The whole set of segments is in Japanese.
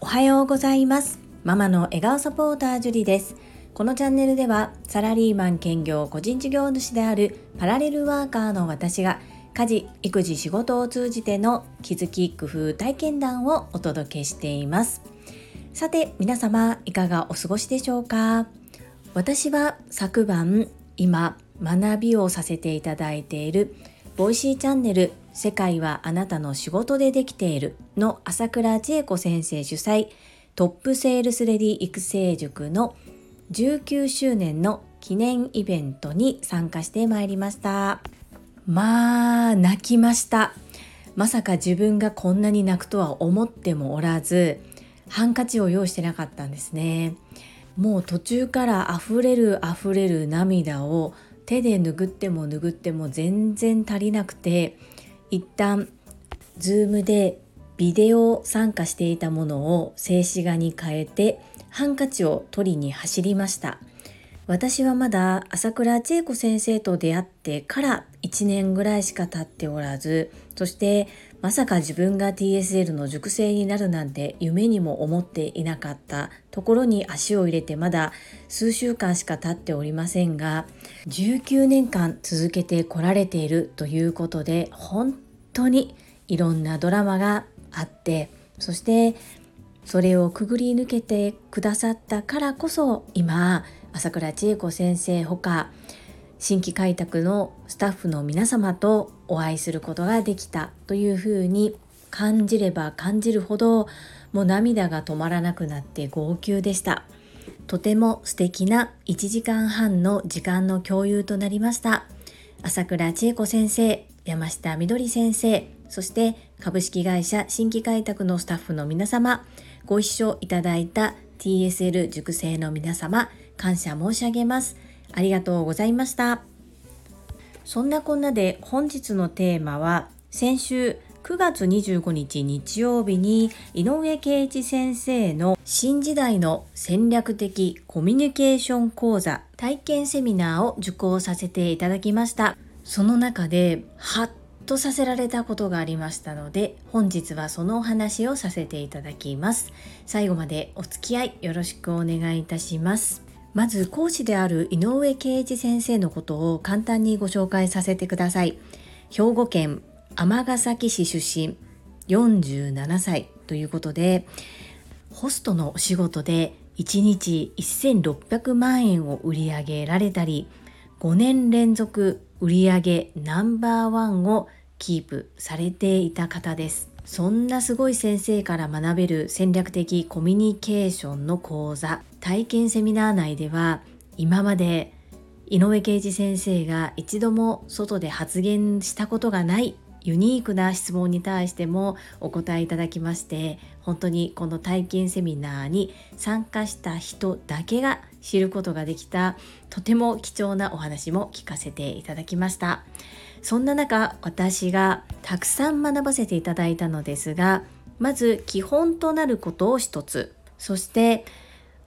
おはようございます。ママの笑顔サポータージュリです。このチャンネルではサラリーマン兼業個人事業主であるパラレルワーカーの私が家事育児仕事を通じての気づき工夫体験談をお届けしています。さて皆様いかがお過ごしでしょうか？私は昨晩今学びをさせていただいている Voicyチャンネル世界はあなたの仕事でできている。の朝倉千恵子先生主催トップセールスレディ育成塾の19周年の記念イベントに参加してまいりました。まあ泣きました。まさか自分がこんなに泣くとは思ってもおらずハンカチを用意してなかったんですね。もう途中から溢れる溢れる涙を手で拭っても拭っても全然足りなくて一旦ズームでビデオ参加していたものを静止画に変えてハンカチを取りに走りました。私はまだ朝倉千恵子先生と出会ってから1年ぐらいしか経っておらずそしてまさか自分が TSL の塾生になるなんて夢にも思っていなかったところに足を入れてまだ数週間しか経っておりませんが19年間続けてこられているということで本当にいろんなドラマがあってそしてそれをくぐり抜けてくださったからこそ今朝倉千恵子先生ほか新規開拓のスタッフの皆様とお会いすることができたというふうに感じれば感じるほどもう涙が止まらなくなって号泣でした。とても素敵な1時間半の時間の共有となりました。朝倉千恵子先生山下みどり先生そして株式会社新規開拓のスタッフの皆様ご一緒いただいた TSL 塾生の皆様感謝申し上げます。ありがとうございました。そんなこんなで本日のテーマは先週9月25日日曜日に井上圭一先生の新時代の戦略的コミュニケーション講座体験セミナーを受講させていただきました。その中でハッとさせられたことがありましたので本日はそのお話をさせていただきます。最後までお付き合いよろしくお願いいたします。まず講師である井上圭一先生のことを簡単にご紹介させてください。兵庫県尼崎市出身47歳ということでホストのお仕事で1日1600万円を売り上げられたり5年連続売上ナンバーワンをキープされていた方です。そんなすごい先生から学べる戦略的コミュニケーションの講座。体験セミナー内では今まで井上圭司先生が一度も外で発言したことがないユニークな質問に対してもお答えいただきまして本当にこの体験セミナーに参加した人だけが知ることができたとても貴重なお話も聞かせていただきました。そんな中私がたくさん学ばせていただいたのですがまず基本となることを一つ。そして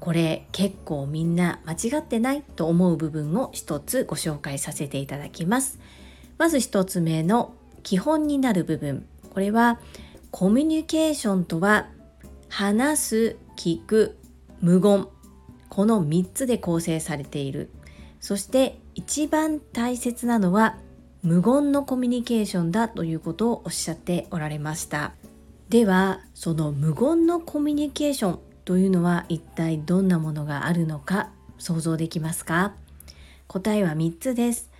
これ結構みんな間違ってないと思う部分を一つご紹介させていただきます。まず一つ目の基本になる部分。これはコミュニケーションとは話す聞く無言。この3つで構成されている。そして一番大切なのは無言のコミュニケーションだということをおっしゃっておられました。ではその無言のコミュニケーションというのは一体どんなものがあるのか想像できますか？答えは3つです。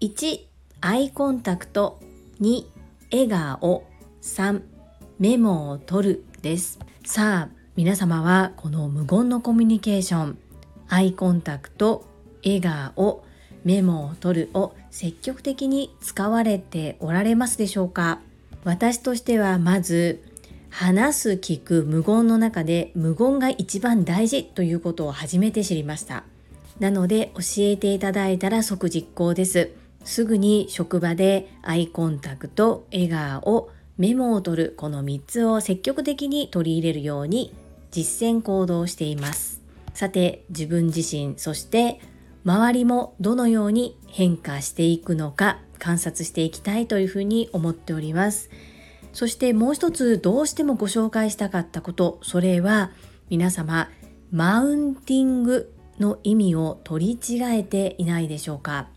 1アイコンタクト。2笑顔。3メモを取るです。さあ皆様はこの無言のコミュニケーション。アイコンタクト。笑顔。メモを取るを積極的に使われておられますでしょうか？私としてはまず話す聞く無言の中で無言が一番大事ということを初めて知りました。なので教えていただいたら即実行です。すぐに職場でアイコンタクト、笑顔、メモを取るこの3つを積極的に取り入れるように実践行動しています。さて自分自身そして周りもどのように変化していくのか観察していきたいというふうに思っております。そしてもう一つどうしてもご紹介したかったこと。それは皆様マウンティングの意味を取り違えていないでしょうか。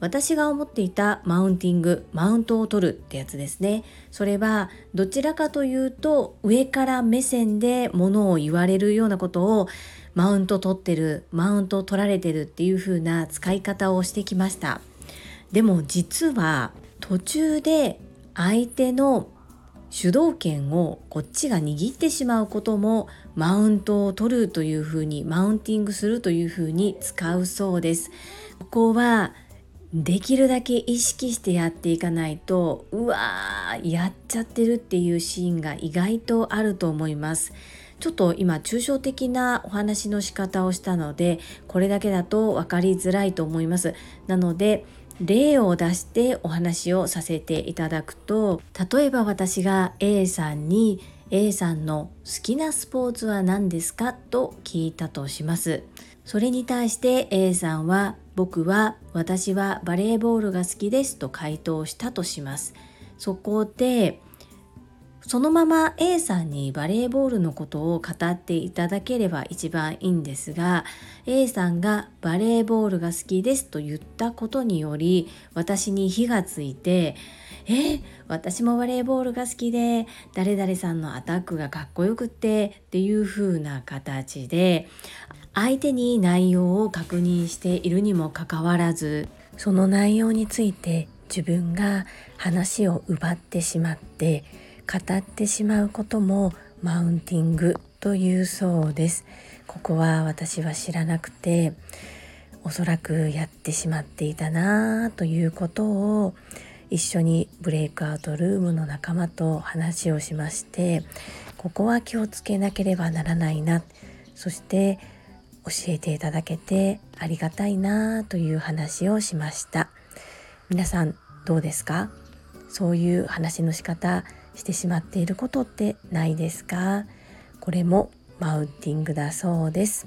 私が思っていたマウンティングマウントを取るってやつですね。それはどちらかというと上から目線でものを言われるようなことをマウント取ってるマウント取られてるっていう風な使い方をしてきました。でも実は途中で相手の主導権をこっちが握ってしまうこともマウントを取るというふうにマウンティングするというふうに使うそうです。ここはできるだけ意識してやっていかないとうわーやっちゃってるっていうシーンが意外とあると思います。ちょっと今抽象的なお話の仕方をしたのでこれだけだと分かりづらいと思います。なので例を出してお話をさせていただくと例えば私が A さんに A さんの好きなスポーツは何ですかと聞いたとします。それに対して A さんは僕は私はバレーボールが好きですと回答したとします。そこでそのまま A さんにバレーボールのことを語っていただければ一番いいんですが A さんがバレーボールが好きですと言ったことにより私に火がついてえ私もバレーボールが好きで誰々さんのアタックがかっこよくってっていう風な形で相手に内容を確認しているにもかかわらずその内容について自分が話を奪ってしまって語ってしまうこともマウンティングというそうです。ここは私は知らなくておそらくやってしまっていたなということを一緒にブレイクアウトルームの仲間と話をしましてここは気をつけなければならないな。そして教えていただけてありがたいなという話をしました。皆さんどうですか？そういう話の仕方してしまっていることってないですか？これもマウンティングだそうです。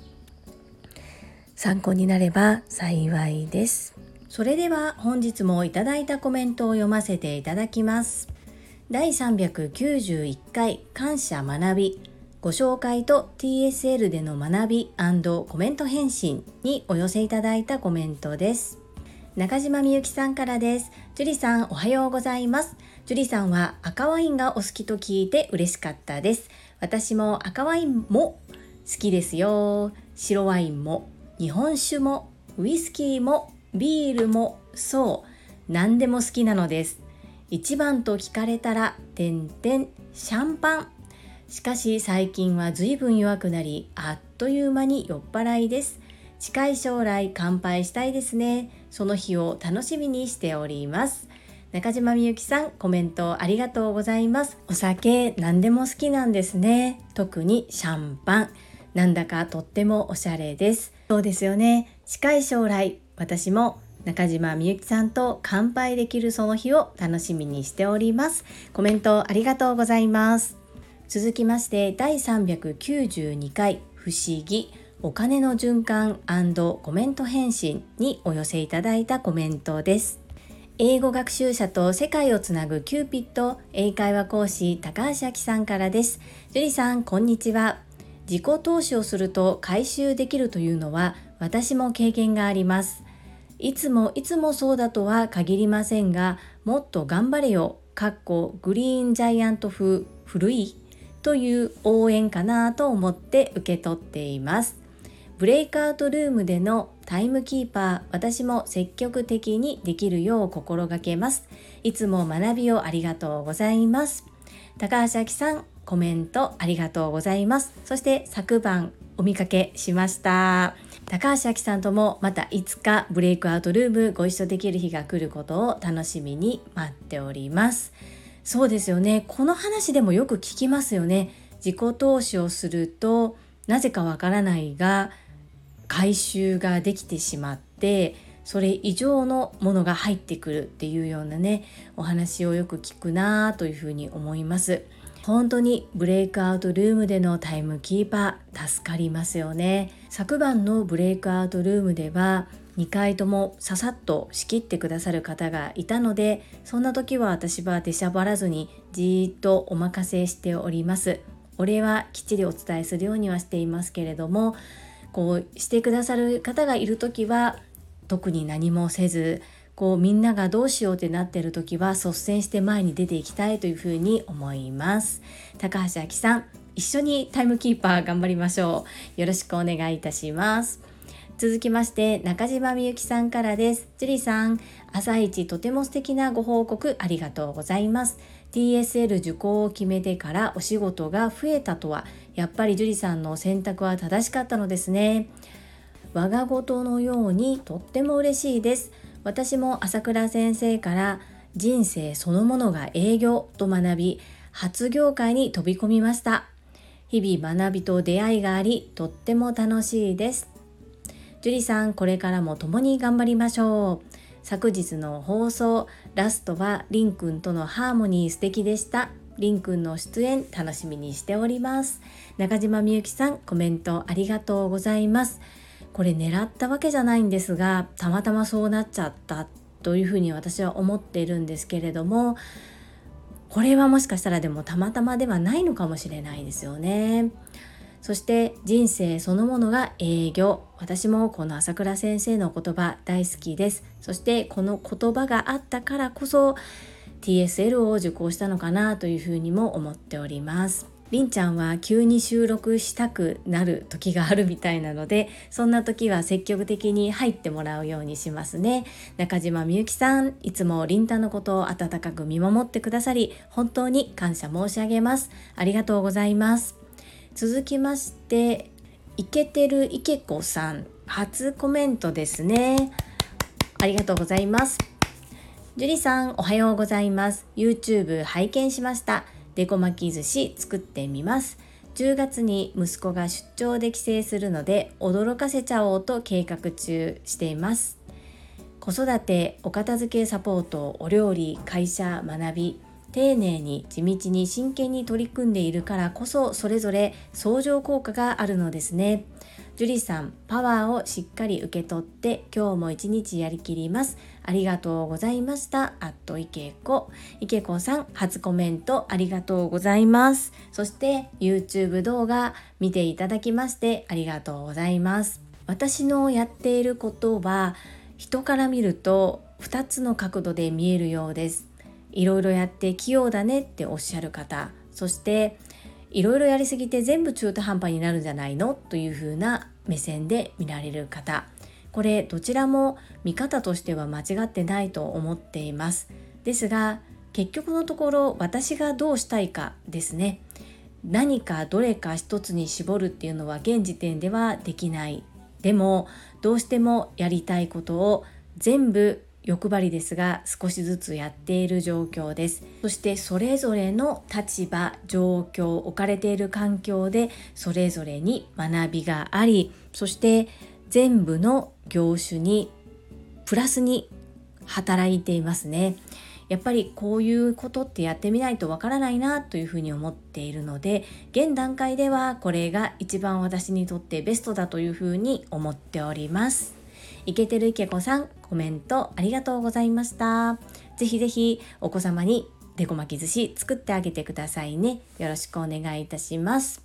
参考になれば幸いです。それでは本日もいただいたコメントを読ませていただきます。第391回感謝学び。ご紹介と TSL での学びコメント返信にお寄せいただいたコメントです。中島みゆきさんからです。樹里さんおはようございます。樹里さんは赤ワインがお好きと聞いて嬉しかったです。私も赤ワインも好きですよ。白ワインも日本酒もウイスキーもビールもそう何でも好きなのです。一番と聞かれたら点々シャンパン。しかし最近は随分弱くなりあっという間に酔っ払いです。近い将来乾杯したいですね。その日を楽しみにしております。中島みゆきさん、コメントありがとうございます。お酒何でも好きなんですね。特にシャンパン。なんだかとってもおしゃれです。そうですよね。近い将来、私も中島みゆきさんと乾杯できるその日を楽しみにしております。コメントありがとうございます。続きまして第392回不思議お金の循環コメント返信にお寄せいただいたコメントです。英語学習者と世界をつなぐキューピット英会話講師高橋明さんからです。樹里さん、こんにちは。自己投資をすると回収できるというのは私も経験があります。いつもいつもそうだとは限りませんが、もっと頑張れよ、かっこグリーンジャイアント風古いという応援かなと思って受け取っています。ブレイクアウトルームでのタイムキーパー私も積極的にできるよう心がけます。いつも学びをありがとうございます。高橋明さんコメントありがとうございます。そして昨晩お見かけしました。高橋明さんともまたいつかブレイクアウトルームご一緒できる日が来ることを楽しみに待っております。そうですよね。この話でもよく聞きますよね。自己投資をするとなぜかわからないが回収ができてしまってそれ以上のものが入ってくるっていうようなねお話をよく聞くなというふうに思います。本当にブレイクアウトルームでのタイムキーパー助かりますよね。昨晩のブレイクアウトルームでは2回ともささっと仕切ってくださる方がいたのでそんな時は私は出しゃばらずにじーっとお任せしております。お礼はきっちりお伝えするようにはしていますけれどもこうしてくださる方がいる時は特に何もせずこうみんながどうしようってなってる時は率先して前に出ていきたいというふうに思います。高橋明さん一緒にタイムキーパー頑張りましょう。よろしくお願いいたします。続きまして中島みゆきさんからです。ジュリさん朝一とても素敵なご報告ありがとうございます。TSL 受講を決めてからお仕事が増えたとはやっぱり樹里さんの選択は正しかったのですね。我が事のようにとっても嬉しいです。私も朝倉先生から人生そのものが営業と学び初業界に飛び込みました。日々学びと出会いがありとっても楽しいです。樹里さんこれからも共に頑張りましょう。昨日の放送ラストはりんくんとのハーモニー素敵でした。りんくんの出演楽しみにしております。中島みゆきさんコメントありがとうございます。これ狙ったわけじゃないんですがたまたまそうなっちゃったというふうに私は思っているんですけれどもこれはもしかしたらでもたまたまではないのかもしれないですよね。そして人生そのものが営業。私もこの朝倉先生の言葉大好きです。そしてこの言葉があったからこそ TSL を受講したのかなというふうにも思っております。りんちゃんは急に収録したくなる時があるみたいなのでそんな時は積極的に入ってもらうようにしますね。中島みゆきさんいつもりんたのことを温かく見守ってくださり本当に感謝申し上げます。ありがとうございます。続きましてイケてるいけこさん初コメントですね。ありがとうございます。樹里さんおはようございます。YouTube 拝見しました。デコ巻き寿司作ってみます。10月に息子が出張で帰省するので驚かせちゃおうと計画中しています。子育てお片付けサポートお料理会社学び。丁寧に地道に真剣に取り組んでいるからこそそれぞれ相乗効果があるのですね。樹里さん、パワーをしっかり受け取って今日も一日やりきります。ありがとうございました。あっといけこ。いけこさん、初コメントありがとうございます。そして YouTube 動画見ていただきましてありがとうございます。私のやっていることは人から見ると2つの角度で見えるようです。いろいろやって器用だねっておっしゃる方そしていろいろやりすぎて全部中途半端になるんじゃないの？というふうな目線で見られる方。これどちらも見方としては間違ってないと思っています。ですが結局のところ私がどうしたいかですね。何かどれか一つに絞るっていうのは現時点ではできない。でもどうしてもやりたいことを全部欲張りですが少しずつやっている状況です。そしてそれぞれの立場状況置かれている環境でそれぞれに学びがありそして全部の業種にプラスに働いていますね。やっぱりこういうことってやってみないとわからないなというふうに思っているので現段階ではこれが一番私にとってベストだというふうに思っております。イケてるいけこさんコメントありがとうございました。ぜひぜひお子様にデコ巻き寿司作ってあげてくださいね。よろしくお願いいたします。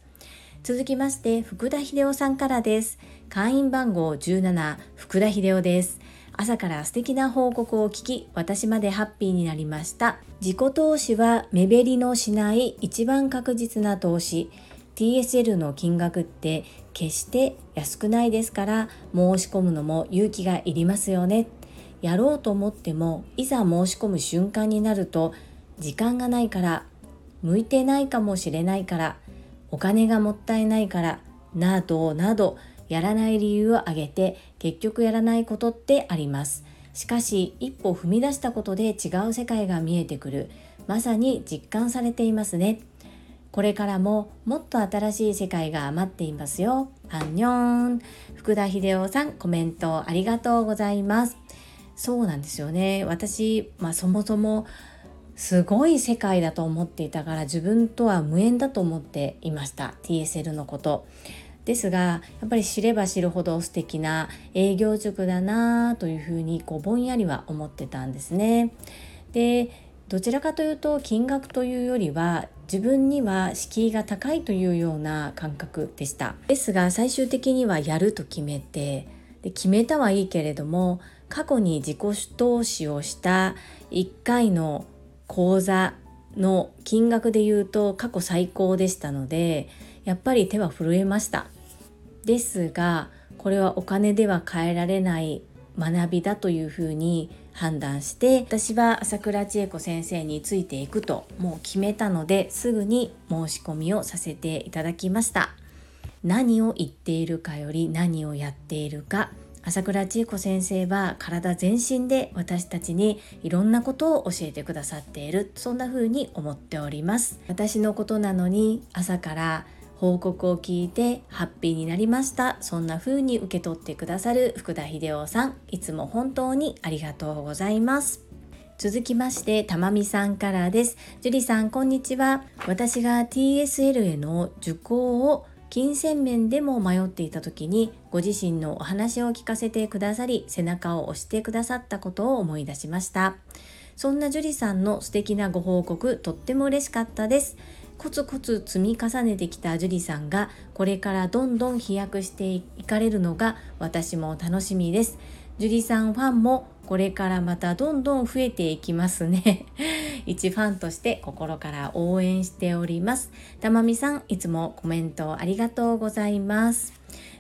続きまして福田秀夫さんからです。会員番号17福田秀夫です。朝から素敵な報告を聞き私までハッピーになりました。自己投資は目減りのしない一番確実な投資。TSL の金額って決して安くないですから申し込むのも勇気がいりますよね。やろうと思ってもいざ申し込む瞬間になると時間がないから向いてないかもしれないからお金がもったいないからなどなどやらない理由を挙げて結局やらないことってあります。しかし一歩踏み出したことで違う世界が見えてくるまさに実感されていますね。これからももっと新しい世界が待っていますよ。アンニョン。福田秀夫さん、コメントありがとうございます。そうなんですよね。私、まあ、そもそもすごい世界だと思っていたから自分とは無縁だと思っていました。TSL のこと。ですがやっぱり知れば知るほど素敵な営業塾だなというふうにこうぼんやりは思ってたんですね。でどちらかというと金額というよりは自分には敷居が高いというような感覚でした。ですが最終的にはやると決めてで決めたはいいけれども過去に自己投資をした1回の講座の金額で言うと過去最高でしたのでやっぱり手は震えました。ですがこれはお金では変えられない学びだというふうに判断して私は朝倉千恵子先生についていくともう決めたのですぐに申し込みをさせていただきました。何を言っているかより何をやっているか。朝倉千恵子先生は体全身で私たちにいろんなことを教えてくださっている。そんな風に思っております。私のことなのに朝から報告を聞いてハッピーになりました。そんな風に受け取ってくださる福田秀夫さん。いつも本当にありがとうございます。続きましてたまみさんからです。樹里さんこんにちは。私が TSL への受講を金銭面でも迷っていた時にご自身のお話を聞かせてくださり背中を押してくださったことを思い出しました。そんな樹里さんの素敵なご報告とっても嬉しかったです。コツコツ積み重ねてきた樹里さんがこれからどんどん飛躍していかれるのが私も楽しみです。樹里さんファンもこれからまたどんどん増えていきますね。一ファンとして心から応援しております。たまみさんいつもコメントありがとうございます。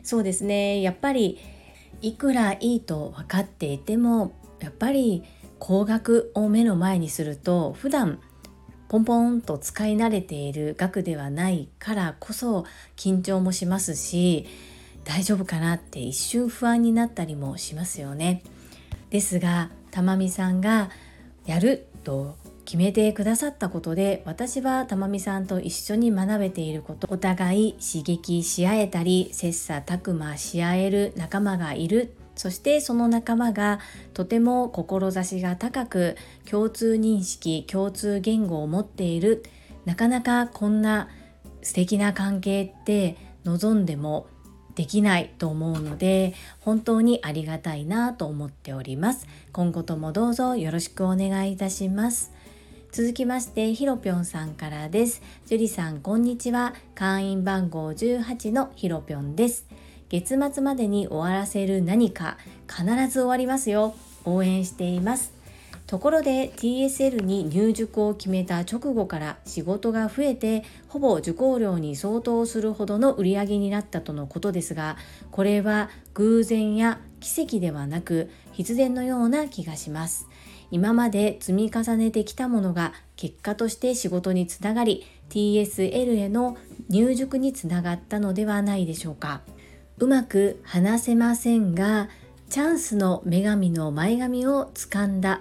そうですね。やっぱりいくらいいと分かっていてもやっぱり高額を目の前にすると普段ポンポンと使い慣れている額ではないからこそ緊張もしますし大丈夫かなって一瞬不安になったりもしますよね。ですがたまみさんがやると決めてくださったことで私はたまみさんと一緒に学べていることお互い刺激し合えたり切磋琢磨し合える仲間がいるそしてその仲間がとても志が高く共通認識共通言語を持っているなかなかこんな素敵な関係って望んでもできないと思うので本当にありがたいなと思っております。今後ともどうぞよろしくお願いいたします。続きましてひろぴょんさんからです。樹里さんこんにちは。会員番号18のひろぴょんです。月末までに終わらせる何か必ず終わりますよ。応援しています。ところで TSL に入塾を決めた直後から仕事が増えてほぼ受講料に相当するほどの売り上げになったとのことですがこれは偶然や奇跡ではなく必然のような気がします。今まで積み重ねてきたものが結果として仕事につながり TSL への入塾につながったのではないでしょうか。うまく話せませんがチャンスの女神の前髪を掴んだ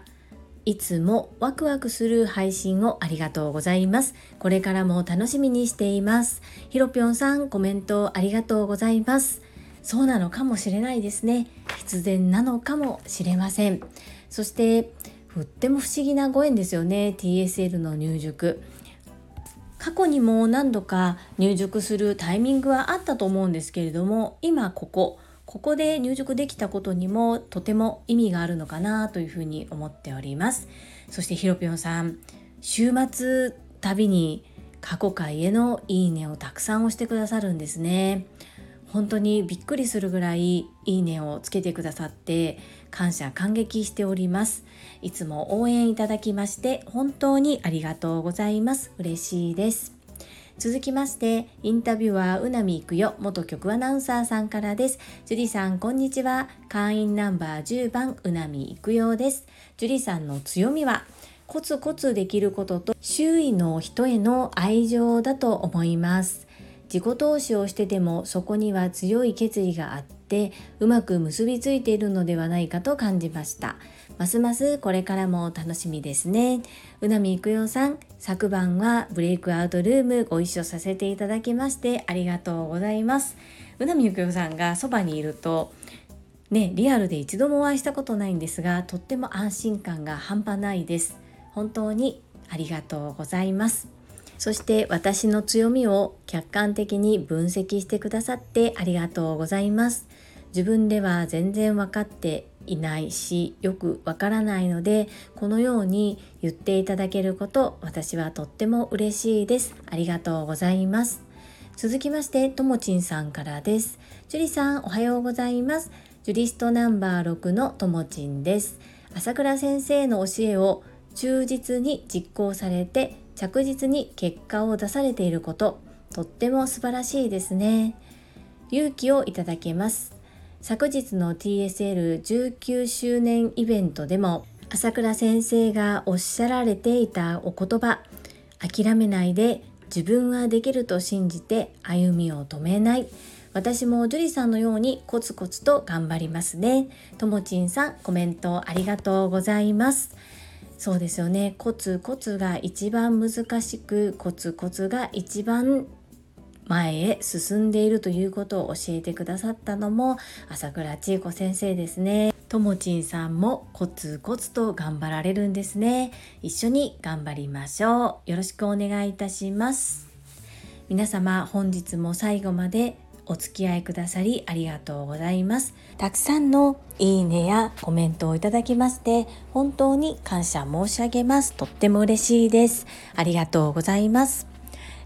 いつもワクワクする配信をありがとうございます。これからも楽しみにしています。ひろぴょんさんコメントありがとうございます。そうなのかもしれないですね。必然なのかもしれません。そして、とっても不思議なご縁ですよね。TSL の入塾。過去にも何度か入塾するタイミングはあったと思うんですけれども今ここここで入塾できたことにもとても意味があるのかなというふうに思っております。そしてひろぴょんさん週末旅に過去回へのいいねをたくさん押してくださるんですね。本当にびっくりするぐらいいいねをつけてくださって感謝感激しております。いつも応援いただきまして本当にありがとうございます。嬉しいです。続きましてインタビュアーうなみいくよ元局アナウンサーさんからです。樹里さんこんにちは。会員ナンバー10番うなみいくよです。樹里さんの強みはコツコツできることと周囲の人への愛情だと思います。自己投資をしててもそこには強い決意があってうまく結びついているのではないかと感じました。ますますこれからも楽しみですね。うなみいくよさん昨晩はブレイクアウトルームご一緒させていただきましてありがとうございます。うなみゆくよさんがそばにいるとねリアルで一度もお会いしたことないんですがとっても安心感が半端ないです。本当にありがとうございます。そして私の強みを客観的に分析してくださってありがとうございます。自分では全然分かっていないしよくわからないのでこのように言っていただけること私はとっても嬉しいです。ありがとうございます。続きましてともちんさんからです。樹里さんおはようございます。ジュリストナンバー6のともちんです。朝倉先生の教えを忠実に実行されて着実に結果を出されていることとっても素晴らしいですね。勇気をいただけます。昨日の TSL19 周年イベントでも朝倉先生がおっしゃられていたお言葉諦めないで自分はできると信じて歩みを止めない。私も樹里さんのようにコツコツと頑張りますね。ともちんさんコメントありがとうございます。そうですよね。コツコツが一番難しくコツコツが一番前へ進んでいるということを教えてくださったのも朝倉千恵子先生ですね。ともちんさんもコツコツと頑張られるんですね。一緒に頑張りましょう。よろしくお願いいたします。皆様本日も最後までお付き合いくださりありがとうございます。たくさんのいいねやコメントをいただきまして本当に感謝申し上げます。とっても嬉しいです。ありがとうございます。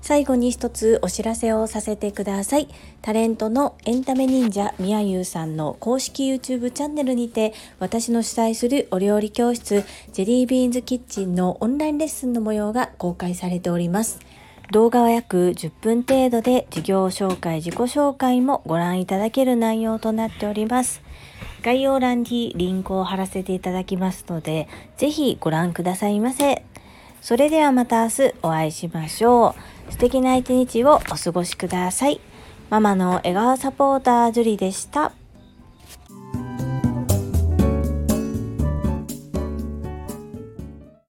最後に一つお知らせをさせてください。タレントのエンタメ忍者みやゆうさんの公式 YouTube チャンネルにて私の主催するお料理教室ジェリービーンズキッチンのオンラインレッスンの模様が公開されております。動画は約10分程度で事業紹介、自己紹介もご覧いただける内容となっております。概要欄にリンクを貼らせていただきますので、ぜひご覧くださいませ。それではまた明日お会いしましょう。素敵な一日をお過ごしください。ママの笑顔サポータージュリでした。